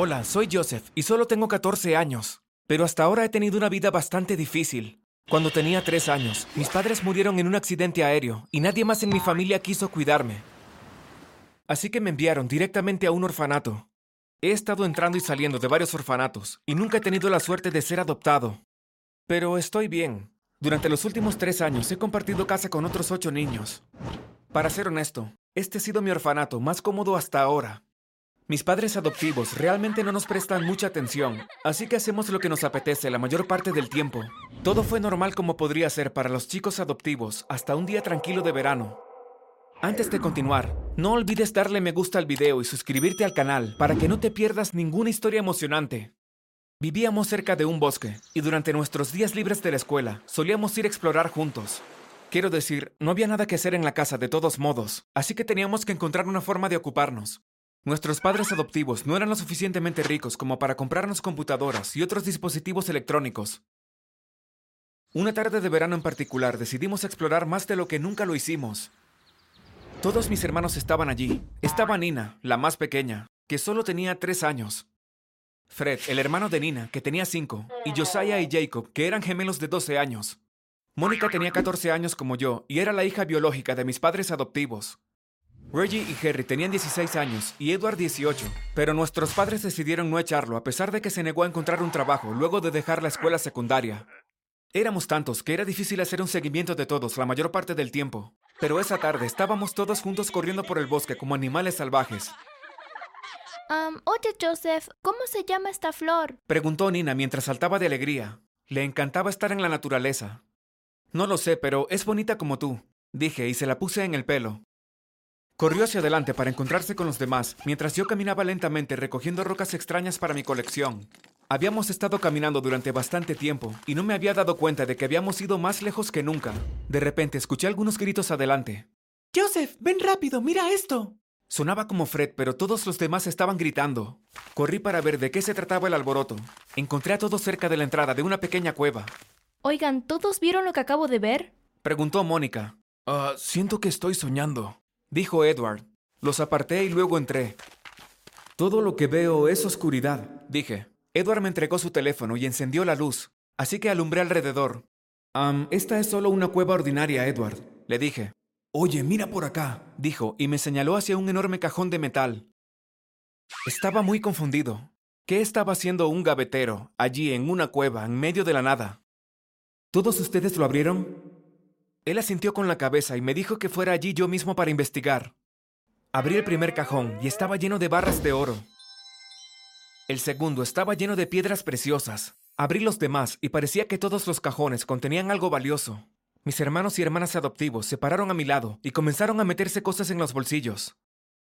Hola, soy Joseph y solo tengo 14 años, pero hasta ahora he tenido una vida bastante difícil. Cuando tenía 3 años, mis padres murieron en un accidente aéreo y nadie más en mi familia quiso cuidarme. Así que me enviaron directamente a un orfanato. He estado entrando y saliendo de varios orfanatos y nunca he tenido la suerte de ser adoptado. Pero estoy bien. Durante los últimos tres años he compartido casa con otros ocho niños. Para ser honesto, este ha sido mi orfanato más cómodo hasta ahora. Mis padres adoptivos realmente no nos prestan mucha atención, así que hacemos lo que nos apetece la mayor parte del tiempo. Todo fue normal como podría ser para los chicos adoptivos hasta un día tranquilo de verano. Antes de continuar, no olvides darle me gusta al video y suscribirte al canal para que no te pierdas ninguna historia emocionante. Vivíamos cerca de un bosque y durante nuestros días libres de la escuela solíamos ir a explorar juntos. Quiero decir, no había nada que hacer en la casa de todos modos, así que teníamos que encontrar una forma de ocuparnos. Nuestros padres adoptivos no eran lo suficientemente ricos como para comprarnos computadoras y otros dispositivos electrónicos. Una tarde de verano en particular decidimos explorar más de lo que nunca lo hicimos. Todos mis hermanos estaban allí. Estaba Nina, la más pequeña, que solo tenía tres años. Fred, el hermano de Nina, que tenía cinco, y Josiah y Jacob, que eran gemelos de 12 años. Mónica tenía 14 años como yo y era la hija biológica de mis padres adoptivos. Reggie y Harry tenían 16 años y Edward 18, pero nuestros padres decidieron no echarlo a pesar de que se negó a encontrar un trabajo luego de dejar la escuela secundaria. Éramos tantos que era difícil hacer un seguimiento de todos la mayor parte del tiempo, pero esa tarde estábamos todos juntos corriendo por el bosque como animales salvajes. Um, oye, Joseph, ¿cómo se llama esta flor? Preguntó Nina mientras saltaba de alegría. Le encantaba estar en la naturaleza. No lo sé, pero es bonita como tú, dije y se la puse en el pelo. Corrió hacia adelante para encontrarse con los demás, mientras yo caminaba lentamente recogiendo rocas extrañas para mi colección. Habíamos estado caminando durante bastante tiempo y no me había dado cuenta de que habíamos ido más lejos que nunca. De repente escuché algunos gritos adelante. Joseph, ven rápido, mira esto. Sonaba como Fred, pero todos los demás estaban gritando. Corrí para ver de qué se trataba el alboroto. Encontré a todos cerca de la entrada de una pequeña cueva. Oigan, ¿todos vieron lo que acabo de ver? Preguntó Mónica. Ah, siento que estoy soñando dijo Edward. Los aparté y luego entré. Todo lo que veo es oscuridad, dije. Edward me entregó su teléfono y encendió la luz, así que alumbré alrededor. esta es solo una cueva ordinaria, Edward, le dije. Oye, mira por acá, dijo, y me señaló hacia un enorme cajón de metal. Estaba muy confundido. ¿Qué estaba haciendo un gavetero, allí en una cueva, en medio de la nada? ¿Todos ustedes lo abrieron? Él asintió con la cabeza y me dijo que fuera allí yo mismo para investigar. Abrí el primer cajón y estaba lleno de barras de oro. El segundo estaba lleno de piedras preciosas. Abrí los demás y parecía que todos los cajones contenían algo valioso. Mis hermanos y hermanas adoptivos se pararon a mi lado y comenzaron a meterse cosas en los bolsillos.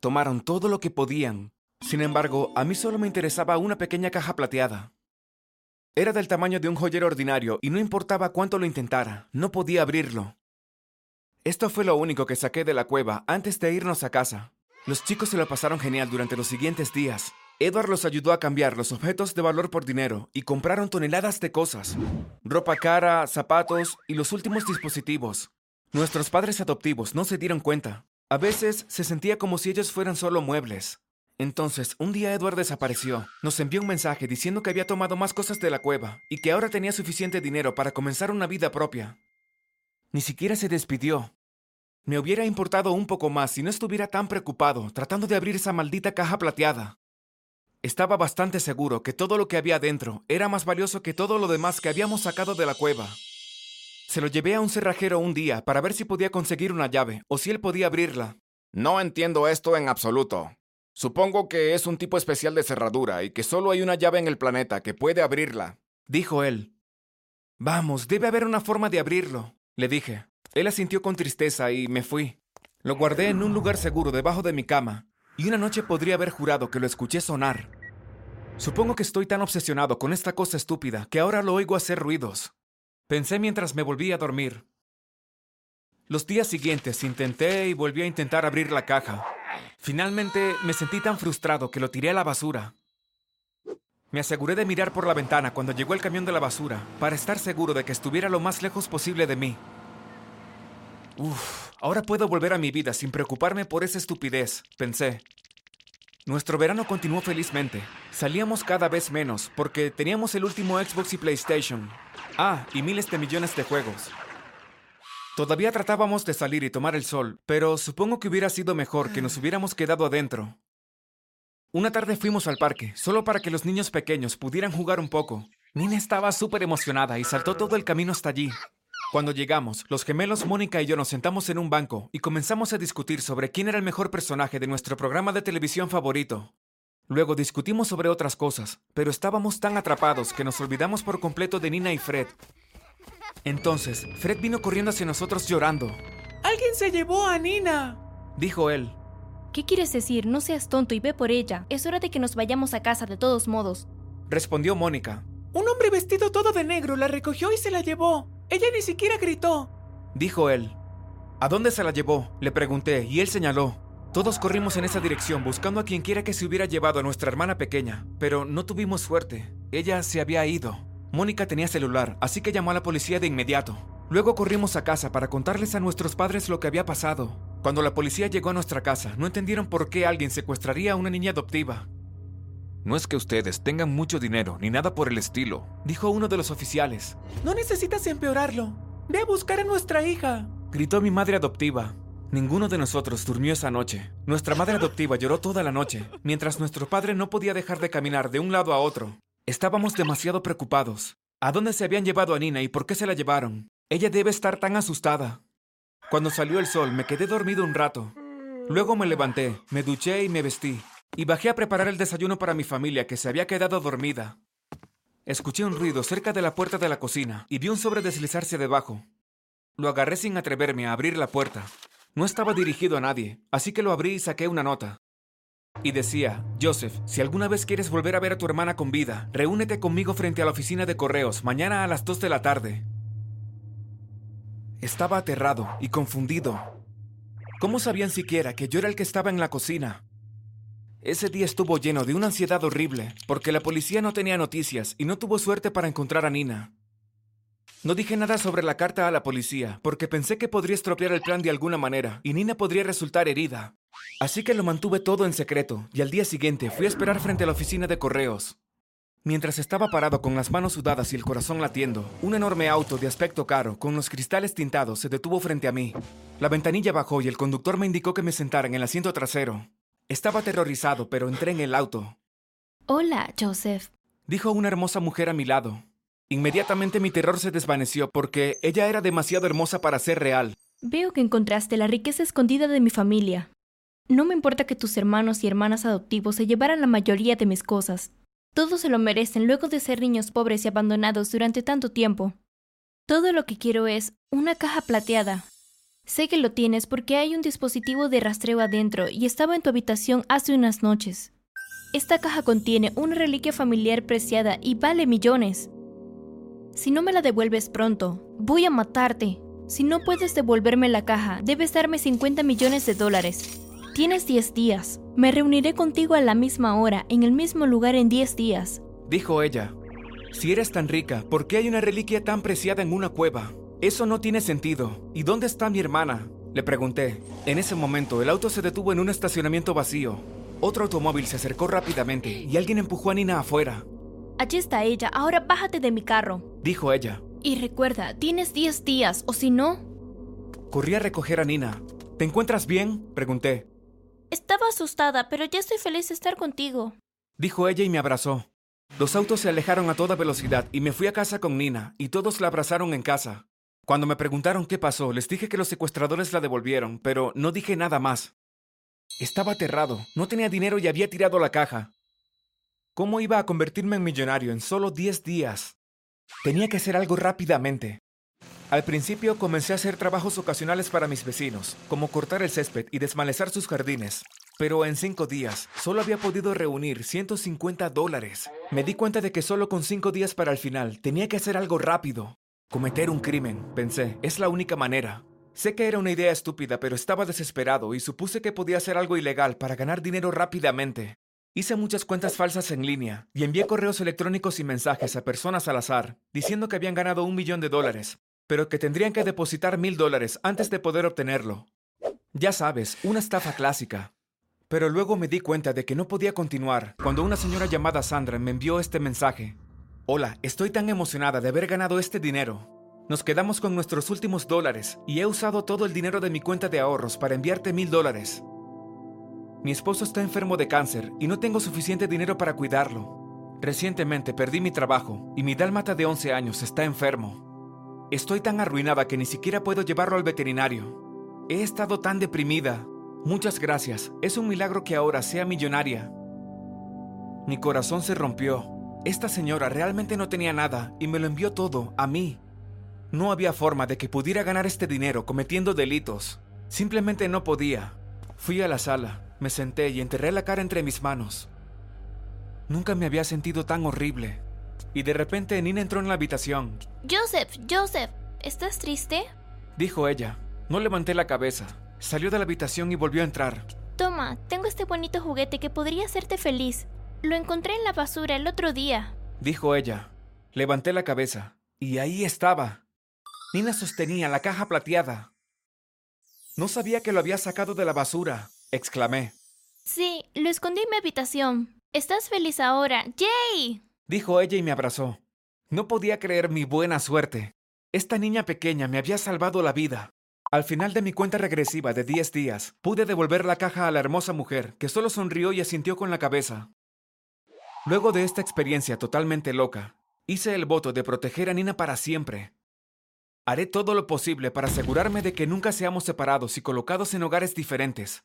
Tomaron todo lo que podían. Sin embargo, a mí solo me interesaba una pequeña caja plateada. Era del tamaño de un joyero ordinario y no importaba cuánto lo intentara, no podía abrirlo. Esto fue lo único que saqué de la cueva antes de irnos a casa. Los chicos se lo pasaron genial durante los siguientes días. Edward los ayudó a cambiar los objetos de valor por dinero y compraron toneladas de cosas. Ropa cara, zapatos y los últimos dispositivos. Nuestros padres adoptivos no se dieron cuenta. A veces se sentía como si ellos fueran solo muebles. Entonces, un día Edward desapareció. Nos envió un mensaje diciendo que había tomado más cosas de la cueva y que ahora tenía suficiente dinero para comenzar una vida propia. Ni siquiera se despidió. Me hubiera importado un poco más si no estuviera tan preocupado tratando de abrir esa maldita caja plateada. Estaba bastante seguro que todo lo que había dentro era más valioso que todo lo demás que habíamos sacado de la cueva. Se lo llevé a un cerrajero un día para ver si podía conseguir una llave o si él podía abrirla. No entiendo esto en absoluto. Supongo que es un tipo especial de cerradura y que solo hay una llave en el planeta que puede abrirla, dijo él. Vamos, debe haber una forma de abrirlo le dije. Él asintió con tristeza y me fui. Lo guardé en un lugar seguro debajo de mi cama, y una noche podría haber jurado que lo escuché sonar. Supongo que estoy tan obsesionado con esta cosa estúpida que ahora lo oigo hacer ruidos. Pensé mientras me volví a dormir. Los días siguientes intenté y volví a intentar abrir la caja. Finalmente me sentí tan frustrado que lo tiré a la basura. Me aseguré de mirar por la ventana cuando llegó el camión de la basura, para estar seguro de que estuviera lo más lejos posible de mí. Uf, ahora puedo volver a mi vida sin preocuparme por esa estupidez, pensé. Nuestro verano continuó felizmente. Salíamos cada vez menos porque teníamos el último Xbox y PlayStation. Ah, y miles de millones de juegos. Todavía tratábamos de salir y tomar el sol, pero supongo que hubiera sido mejor que nos hubiéramos quedado adentro. Una tarde fuimos al parque, solo para que los niños pequeños pudieran jugar un poco. Nina estaba súper emocionada y saltó todo el camino hasta allí. Cuando llegamos, los gemelos Mónica y yo nos sentamos en un banco y comenzamos a discutir sobre quién era el mejor personaje de nuestro programa de televisión favorito. Luego discutimos sobre otras cosas, pero estábamos tan atrapados que nos olvidamos por completo de Nina y Fred. Entonces, Fred vino corriendo hacia nosotros llorando. ¡Alguien se llevó a Nina! Dijo él. ¿Qué quieres decir? No seas tonto y ve por ella. Es hora de que nos vayamos a casa de todos modos. Respondió Mónica. Un hombre vestido todo de negro la recogió y se la llevó. Ella ni siquiera gritó. Dijo él. ¿A dónde se la llevó? Le pregunté y él señaló. Todos corrimos en esa dirección buscando a quien quiera que se hubiera llevado a nuestra hermana pequeña, pero no tuvimos suerte. Ella se había ido. Mónica tenía celular, así que llamó a la policía de inmediato. Luego corrimos a casa para contarles a nuestros padres lo que había pasado. Cuando la policía llegó a nuestra casa, no entendieron por qué alguien secuestraría a una niña adoptiva. No es que ustedes tengan mucho dinero ni nada por el estilo, dijo uno de los oficiales. No necesitas empeorarlo. Ve a buscar a nuestra hija. Gritó mi madre adoptiva. Ninguno de nosotros durmió esa noche. Nuestra madre adoptiva lloró toda la noche, mientras nuestro padre no podía dejar de caminar de un lado a otro. Estábamos demasiado preocupados. ¿A dónde se habían llevado a Nina y por qué se la llevaron? Ella debe estar tan asustada. Cuando salió el sol, me quedé dormido un rato. Luego me levanté, me duché y me vestí, y bajé a preparar el desayuno para mi familia que se había quedado dormida. Escuché un ruido cerca de la puerta de la cocina y vi un sobre deslizarse debajo. Lo agarré sin atreverme a abrir la puerta. No estaba dirigido a nadie, así que lo abrí y saqué una nota. Y decía, Joseph, si alguna vez quieres volver a ver a tu hermana con vida, reúnete conmigo frente a la oficina de correos mañana a las 2 de la tarde. Estaba aterrado y confundido. ¿Cómo sabían siquiera que yo era el que estaba en la cocina? Ese día estuvo lleno de una ansiedad horrible, porque la policía no tenía noticias y no tuvo suerte para encontrar a Nina. No dije nada sobre la carta a la policía, porque pensé que podría estropear el plan de alguna manera, y Nina podría resultar herida. Así que lo mantuve todo en secreto, y al día siguiente fui a esperar frente a la oficina de correos. Mientras estaba parado con las manos sudadas y el corazón latiendo, un enorme auto de aspecto caro, con los cristales tintados, se detuvo frente a mí. La ventanilla bajó y el conductor me indicó que me sentara en el asiento trasero. Estaba aterrorizado, pero entré en el auto. Hola, Joseph. Dijo una hermosa mujer a mi lado. Inmediatamente mi terror se desvaneció porque ella era demasiado hermosa para ser real. Veo que encontraste la riqueza escondida de mi familia. No me importa que tus hermanos y hermanas adoptivos se llevaran la mayoría de mis cosas. Todos se lo merecen luego de ser niños pobres y abandonados durante tanto tiempo. Todo lo que quiero es una caja plateada. Sé que lo tienes porque hay un dispositivo de rastreo adentro y estaba en tu habitación hace unas noches. Esta caja contiene una reliquia familiar preciada y vale millones. Si no me la devuelves pronto, voy a matarte. Si no puedes devolverme la caja, debes darme 50 millones de dólares. Tienes 10 días. Me reuniré contigo a la misma hora, en el mismo lugar en 10 días. Dijo ella. Si eres tan rica, ¿por qué hay una reliquia tan preciada en una cueva? Eso no tiene sentido. ¿Y dónde está mi hermana? Le pregunté. En ese momento, el auto se detuvo en un estacionamiento vacío. Otro automóvil se acercó rápidamente y alguien empujó a Nina afuera. Allí está ella, ahora bájate de mi carro. Dijo ella. Y recuerda, tienes 10 días, o si no... Corrí a recoger a Nina. ¿Te encuentras bien? Pregunté. Estaba asustada, pero ya estoy feliz de estar contigo. Dijo ella y me abrazó. Los autos se alejaron a toda velocidad y me fui a casa con Nina, y todos la abrazaron en casa. Cuando me preguntaron qué pasó, les dije que los secuestradores la devolvieron, pero no dije nada más. Estaba aterrado, no tenía dinero y había tirado la caja. ¿Cómo iba a convertirme en millonario en solo 10 días? Tenía que hacer algo rápidamente. Al principio comencé a hacer trabajos ocasionales para mis vecinos, como cortar el césped y desmalezar sus jardines. Pero en cinco días solo había podido reunir 150 dólares. Me di cuenta de que solo con cinco días para el final tenía que hacer algo rápido. Cometer un crimen, pensé, es la única manera. Sé que era una idea estúpida, pero estaba desesperado y supuse que podía hacer algo ilegal para ganar dinero rápidamente. Hice muchas cuentas falsas en línea y envié correos electrónicos y mensajes a personas al azar, diciendo que habían ganado un millón de dólares, pero que tendrían que depositar mil dólares antes de poder obtenerlo. Ya sabes, una estafa clásica. Pero luego me di cuenta de que no podía continuar cuando una señora llamada Sandra me envió este mensaje. Hola, estoy tan emocionada de haber ganado este dinero. Nos quedamos con nuestros últimos dólares y he usado todo el dinero de mi cuenta de ahorros para enviarte mil dólares. Mi esposo está enfermo de cáncer y no tengo suficiente dinero para cuidarlo. Recientemente perdí mi trabajo y mi dálmata de 11 años está enfermo. Estoy tan arruinada que ni siquiera puedo llevarlo al veterinario. He estado tan deprimida. Muchas gracias. Es un milagro que ahora sea millonaria. Mi corazón se rompió. Esta señora realmente no tenía nada y me lo envió todo a mí. No había forma de que pudiera ganar este dinero cometiendo delitos. Simplemente no podía. Fui a la sala, me senté y enterré la cara entre mis manos. Nunca me había sentido tan horrible. Y de repente Nina entró en la habitación. Joseph, Joseph, ¿estás triste? Dijo ella. No levanté la cabeza. Salió de la habitación y volvió a entrar. Toma, tengo este bonito juguete que podría hacerte feliz. Lo encontré en la basura el otro día. Dijo ella. Levanté la cabeza. Y ahí estaba. Nina sostenía la caja plateada. No sabía que lo había sacado de la basura, exclamé. Sí, lo escondí en mi habitación. ¿Estás feliz ahora? ¡Yay! Dijo ella y me abrazó. No podía creer mi buena suerte. Esta niña pequeña me había salvado la vida. Al final de mi cuenta regresiva de 10 días, pude devolver la caja a la hermosa mujer, que solo sonrió y asintió con la cabeza. Luego de esta experiencia totalmente loca, hice el voto de proteger a Nina para siempre. Haré todo lo posible para asegurarme de que nunca seamos separados y colocados en hogares diferentes.